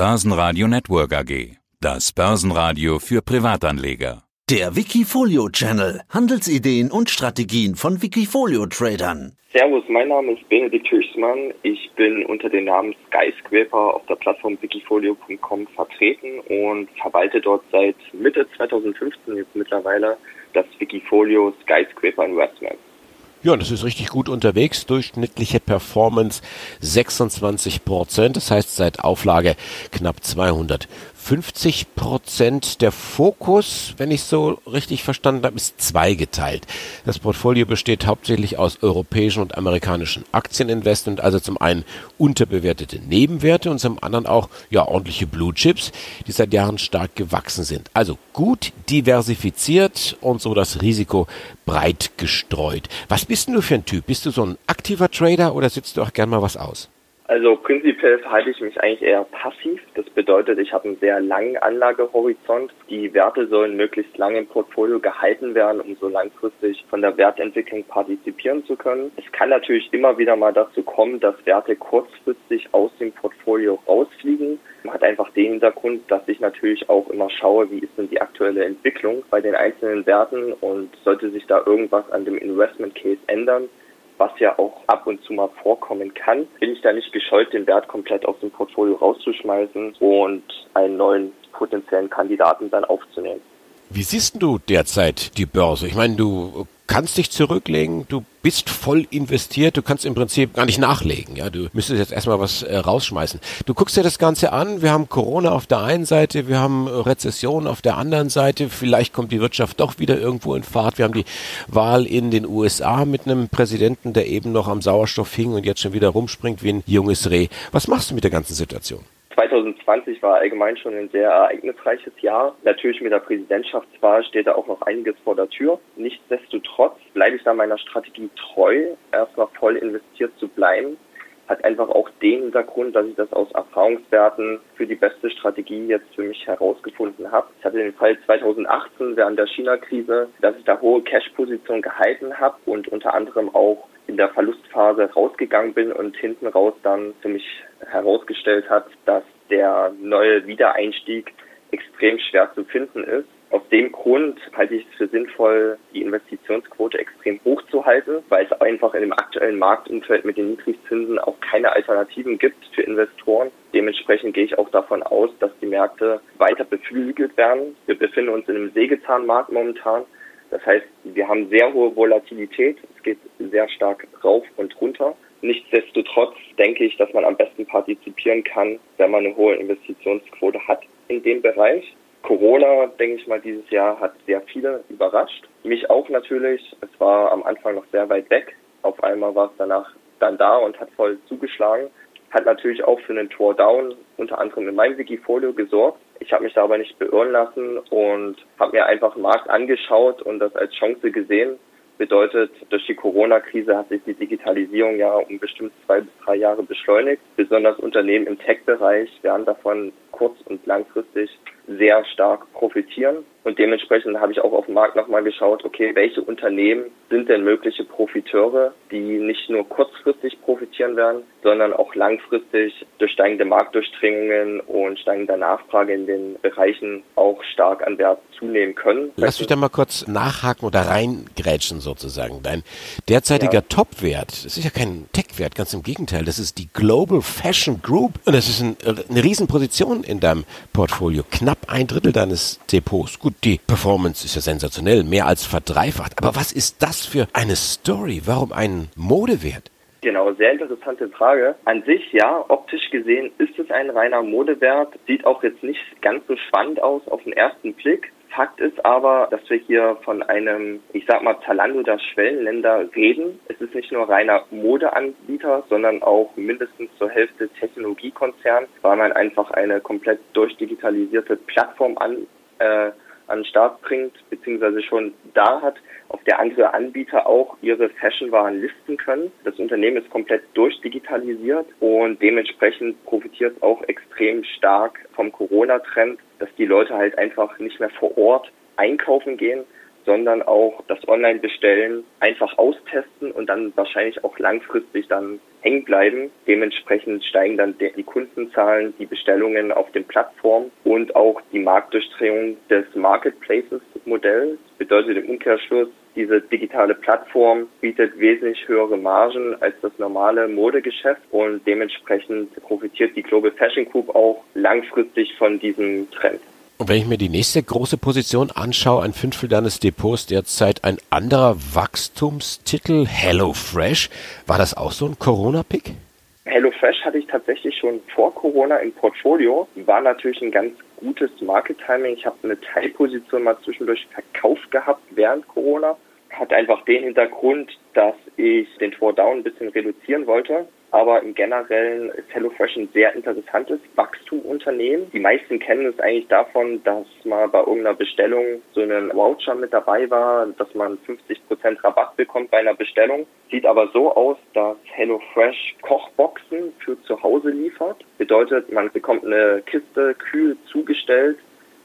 Börsenradio Network AG. Das Börsenradio für Privatanleger. Der Wikifolio Channel. Handelsideen und Strategien von Wikifolio Tradern. Servus, mein Name ist Benedikt Höchstmann. Ich bin unter dem Namen Skyscraper auf der Plattform wikifolio.com vertreten und verwalte dort seit Mitte 2015 jetzt mittlerweile das Wikifolio Skyscraper Investment. Ja, das ist richtig gut unterwegs. Durchschnittliche Performance 26 Prozent. Das heißt, seit Auflage knapp 200 50 Prozent. Der Fokus, wenn ich so richtig verstanden habe, ist zweigeteilt. Das Portfolio besteht hauptsächlich aus europäischen und amerikanischen Aktieninvestment, also zum einen unterbewertete Nebenwerte und zum anderen auch ja ordentliche Blue Chips, die seit Jahren stark gewachsen sind. Also gut diversifiziert und so das Risiko breit gestreut. Was bist denn du für ein Typ? Bist du so ein aktiver Trader oder sitzt du auch gern mal was aus? Also prinzipiell verhalte ich mich eigentlich eher passiv. Das bedeutet, ich habe einen sehr langen Anlagehorizont. Die Werte sollen möglichst lange im Portfolio gehalten werden, um so langfristig von der Wertentwicklung partizipieren zu können. Es kann natürlich immer wieder mal dazu kommen, dass Werte kurzfristig aus dem Portfolio rausfliegen. Man hat einfach den Hintergrund, dass ich natürlich auch immer schaue, wie ist denn die aktuelle Entwicklung bei den einzelnen Werten und sollte sich da irgendwas an dem Investment Case ändern, was ja auch ab und zu mal vorkommen kann, bin ich da nicht gescheut, den Wert komplett aus dem Portfolio rauszuschmeißen und einen neuen potenziellen Kandidaten dann aufzunehmen. Wie siehst du derzeit die Börse? Ich meine, du kannst dich zurücklegen, du bist voll investiert, du kannst im Prinzip gar nicht nachlegen, ja, du müsstest jetzt erstmal was äh, rausschmeißen. Du guckst dir das Ganze an, wir haben Corona auf der einen Seite, wir haben Rezession auf der anderen Seite, vielleicht kommt die Wirtschaft doch wieder irgendwo in Fahrt, wir haben die Wahl in den USA mit einem Präsidenten, der eben noch am Sauerstoff hing und jetzt schon wieder rumspringt wie ein junges Reh. Was machst du mit der ganzen Situation? 2020 war allgemein schon ein sehr ereignisreiches Jahr. Natürlich mit der Präsidentschaftswahl steht da auch noch einiges vor der Tür. Nichtsdestotrotz bleibe ich da meiner Strategie treu, erstmal voll investiert zu bleiben. Hat einfach auch den Hintergrund, dass ich das aus Erfahrungswerten für die beste Strategie jetzt für mich herausgefunden habe. Ich hatte den Fall 2018 während der China-Krise, dass ich da hohe Cash-Positionen gehalten habe und unter anderem auch in der Verlustphase rausgegangen bin und hinten raus dann für mich herausgestellt hat, dass der neue Wiedereinstieg extrem schwer zu finden ist. Aus dem Grund halte ich es für sinnvoll, die Investitionsquote extrem hoch zu halten, weil es einfach in dem aktuellen Marktumfeld mit den Niedrigzinsen auch keine Alternativen gibt für Investoren. Dementsprechend gehe ich auch davon aus, dass die Märkte weiter beflügelt werden. Wir befinden uns in einem Sägezahnmarkt momentan. Das heißt, wir haben sehr hohe Volatilität. Es geht sehr stark rauf und runter. Nichtsdestotrotz denke ich, dass man am besten partizipieren kann, wenn man eine hohe Investitionsquote hat in dem Bereich. Corona, denke ich mal, dieses Jahr hat sehr viele überrascht. Mich auch natürlich. Es war am Anfang noch sehr weit weg. Auf einmal war es danach dann da und hat voll zugeschlagen. Hat natürlich auch für einen Tor Down unter anderem in meinem Wikifolio gesorgt. Ich habe mich da aber nicht beirren lassen und habe mir einfach den Markt angeschaut und das als Chance gesehen. Bedeutet, durch die Corona-Krise hat sich die Digitalisierung ja um bestimmt zwei bis drei Jahre beschleunigt. Besonders Unternehmen im Tech-Bereich werden davon kurz- und langfristig sehr stark profitieren. Und dementsprechend habe ich auch auf dem Markt nochmal geschaut, okay, welche Unternehmen sind denn mögliche Profiteure, die nicht nur kurzfristig profitieren werden, sondern auch langfristig durch steigende Marktdurchdringungen und steigende Nachfrage in den Bereichen auch stark an Wert zunehmen können. Lass mich da mal kurz nachhaken oder reingrätschen sozusagen. Dein derzeitiger ja. Top-Wert, das ist ja kein Tech-Wert, ganz im Gegenteil, das ist die Global Fashion Group und das ist ein, eine Riesenposition in deinem Portfolio. Knapp ein Drittel deines Depots. Gut, die Performance ist ja sensationell, mehr als verdreifacht. Aber was ist das für eine Story? Warum ein Modewert? Genau, sehr interessante Frage. An sich, ja, optisch gesehen ist es ein reiner Modewert. Sieht auch jetzt nicht ganz so spannend aus auf den ersten Blick. Fakt ist aber, dass wir hier von einem, ich sag mal, Zalando der Schwellenländer reden. Es ist nicht nur reiner Modeanbieter, sondern auch mindestens zur Hälfte Technologiekonzern, weil man einfach eine komplett durchdigitalisierte Plattform an, äh, an den Start bringt, beziehungsweise schon da hat, auf der andere Anbieter auch ihre Fashionwaren listen können. Das Unternehmen ist komplett durchdigitalisiert und dementsprechend profitiert es auch extrem stark vom Corona-Trend, dass die Leute halt einfach nicht mehr vor Ort einkaufen gehen, sondern auch das Online-Bestellen einfach austesten und dann wahrscheinlich auch langfristig dann hängen bleiben. Dementsprechend steigen dann die Kundenzahlen, die Bestellungen auf den Plattformen und auch die Marktdurchdringung des Marketplaces-Modells. Bedeutet im Umkehrschluss, diese digitale Plattform bietet wesentlich höhere Margen als das normale Modegeschäft und dementsprechend profitiert die Global Fashion Group auch langfristig von diesem Trend. Und wenn ich mir die nächste große Position anschaue, ein Fünftel deines Depots derzeit ein anderer Wachstumstitel, HelloFresh. War das auch so ein Corona-Pick? HelloFresh hatte ich tatsächlich schon vor Corona im Portfolio. War natürlich ein ganz gutes Market-Timing. Ich habe eine Teilposition mal zwischendurch verkauft gehabt während Corona. Hat einfach den Hintergrund, dass ich den Drawdown ein bisschen reduzieren wollte aber im Generellen ist HelloFresh ein sehr interessantes Wachstumunternehmen. Die meisten kennen es eigentlich davon, dass mal bei irgendeiner Bestellung so ein Voucher mit dabei war, dass man 50 Prozent Rabatt bekommt bei einer Bestellung. Sieht aber so aus, dass HelloFresh Kochboxen für zu Hause liefert. Bedeutet, man bekommt eine Kiste kühl zugestellt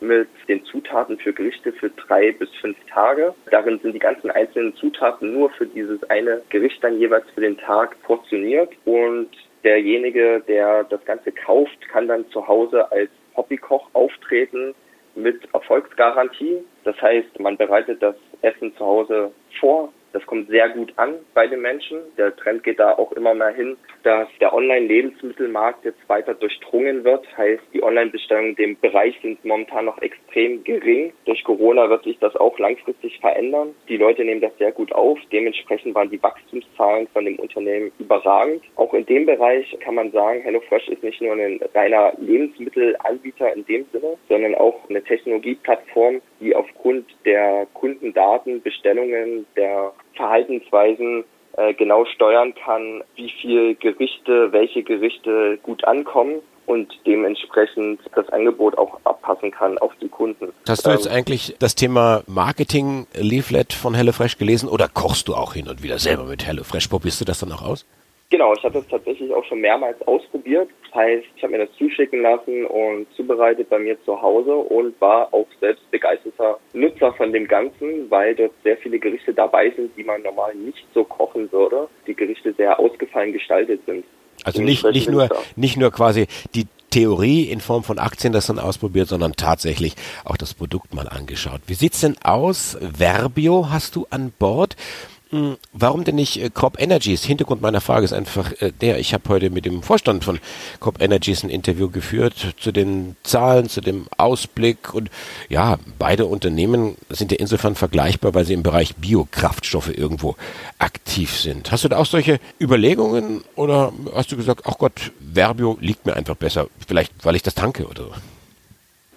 mit den Zutaten für Gerichte für drei bis fünf Tage. Darin sind die ganzen einzelnen Zutaten nur für dieses eine Gericht dann jeweils für den Tag portioniert und derjenige, der das Ganze kauft, kann dann zu Hause als Hobbykoch auftreten mit Erfolgsgarantie. Das heißt, man bereitet das Essen zu Hause vor, das kommt sehr gut an bei den Menschen. Der Trend geht da auch immer mehr hin, dass der Online-Lebensmittelmarkt jetzt weiter durchdrungen wird. Heißt, die Online-Bestellungen in dem Bereich sind momentan noch extrem gering. Durch Corona wird sich das auch langfristig verändern. Die Leute nehmen das sehr gut auf. Dementsprechend waren die Wachstumszahlen von dem Unternehmen überragend. Auch in dem Bereich kann man sagen, HelloFresh ist nicht nur ein reiner Lebensmittelanbieter in dem Sinne, sondern auch eine Technologieplattform, die aufgrund der Kundendaten, Bestellungen, der Verhaltensweisen äh, genau steuern kann, wie viel Gerichte, welche Gerichte gut ankommen und dementsprechend das Angebot auch abpassen kann auf die Kunden. Hast du jetzt ähm, eigentlich das Thema Marketing-Leaflet von HelloFresh gelesen oder kochst du auch hin und wieder selber mit HelloFresh? Probierst du das dann auch aus? Genau, ich habe das tatsächlich auch schon mehrmals ausprobiert. Das heißt, ich habe mir das zuschicken lassen und zubereitet bei mir zu Hause und war auch selbst begeisterter Nutzer von dem Ganzen, weil dort sehr viele Gerichte dabei sind, die man normal nicht so kochen würde. Die Gerichte sehr ausgefallen gestaltet sind. Also nicht, nicht nur, nicht nur quasi die Theorie in Form von Aktien das dann ausprobiert, sondern tatsächlich auch das Produkt mal angeschaut. Wie sieht's denn aus? Verbio hast du an Bord? Warum denn nicht äh, Crop Energies? Hintergrund meiner Frage ist einfach äh, der, ich habe heute mit dem Vorstand von Crop Energies ein Interview geführt zu den Zahlen, zu dem Ausblick und ja, beide Unternehmen sind ja insofern vergleichbar, weil sie im Bereich Biokraftstoffe irgendwo aktiv sind. Hast du da auch solche Überlegungen oder hast du gesagt, ach Gott, Verbio liegt mir einfach besser, vielleicht weil ich das tanke oder so?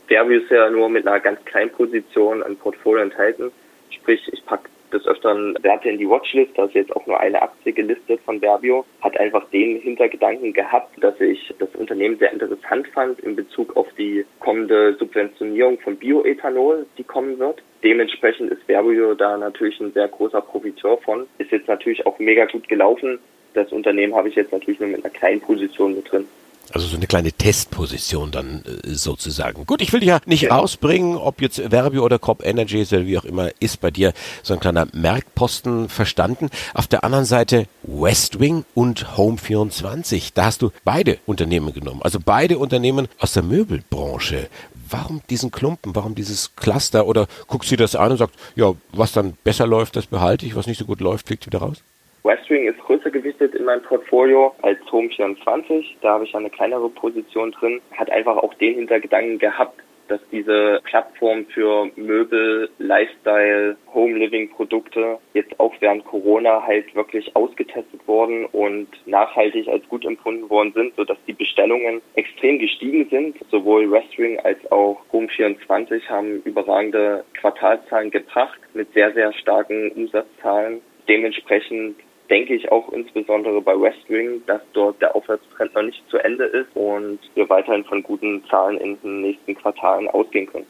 Verbio ist ja nur mit einer ganz kleinen Position ein Portfolio enthalten. Sprich, ich packe des Öfteren Werte in die Watchlist, da ist jetzt auch nur eine Aktie gelistet von Verbio, hat einfach den Hintergedanken gehabt, dass ich das Unternehmen sehr interessant fand in Bezug auf die kommende Subventionierung von Bioethanol, die kommen wird. Dementsprechend ist Verbio da natürlich ein sehr großer Profiteur von. Ist jetzt natürlich auch mega gut gelaufen. Das Unternehmen habe ich jetzt natürlich nur mit einer kleinen Position mit drin. Also so eine kleine Testposition dann äh, sozusagen. Gut, ich will dich ja nicht rausbringen, ob jetzt Verbio oder Crop Energy oder wie auch immer, ist bei dir so ein kleiner Merkposten verstanden. Auf der anderen Seite Westwing und Home24. Da hast du beide Unternehmen genommen. Also beide Unternehmen aus der Möbelbranche. Warum diesen Klumpen? Warum dieses Cluster? Oder guckst du das an und sagst, ja, was dann besser läuft, das behalte ich, was nicht so gut läuft, fliegt wieder raus? Westwing ist größer gewichtet in meinem Portfolio als Home24. Da habe ich eine kleinere Position drin. Hat einfach auch den Hintergedanken gehabt, dass diese Plattform für Möbel, Lifestyle, Home Living Produkte jetzt auch während Corona halt wirklich ausgetestet worden und nachhaltig als gut empfunden worden sind, sodass die Bestellungen extrem gestiegen sind. Sowohl Westwing als auch Home24 haben überragende Quartalzahlen gebracht mit sehr, sehr starken Umsatzzahlen. Dementsprechend denke ich auch insbesondere bei West Wing, dass dort der Aufwärtstrend noch nicht zu Ende ist und wir weiterhin von guten Zahlen in den nächsten Quartalen ausgehen können.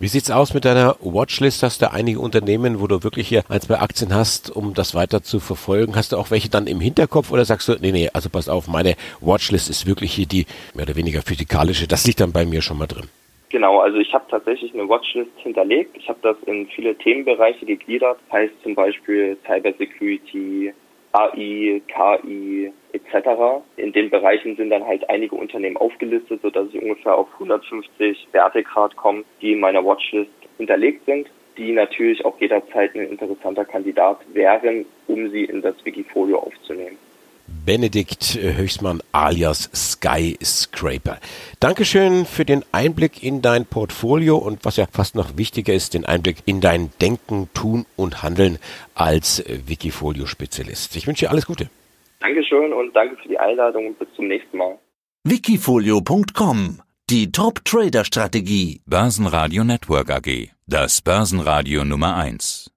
Wie sieht's aus mit deiner Watchlist? Hast du einige Unternehmen, wo du wirklich hier ein, zwei Aktien hast, um das weiter zu verfolgen? Hast du auch welche dann im Hinterkopf oder sagst du, nee, nee, also pass auf, meine Watchlist ist wirklich hier die mehr oder weniger physikalische, das liegt dann bei mir schon mal drin? Genau, also ich habe tatsächlich eine Watchlist hinterlegt. Ich habe das in viele Themenbereiche gegliedert, heißt zum Beispiel Cybersecurity, AI, KI etc. In den Bereichen sind dann halt einige Unternehmen aufgelistet, sodass ich ungefähr auf 150 Wertegrad komme, die in meiner Watchlist hinterlegt sind, die natürlich auch jederzeit ein interessanter Kandidat wären, um sie in das Wikifolio aufzunehmen. Benedikt Höchstmann alias Skyscraper. Dankeschön für den Einblick in dein Portfolio und was ja fast noch wichtiger ist, den Einblick in dein Denken, Tun und Handeln als Wikifolio-Spezialist. Ich wünsche dir alles Gute. Dankeschön und danke für die Einladung und bis zum nächsten Mal. Wikifolio.com Die Top-Trader-Strategie. Börsenradio Network AG. Das Börsenradio Nummer 1.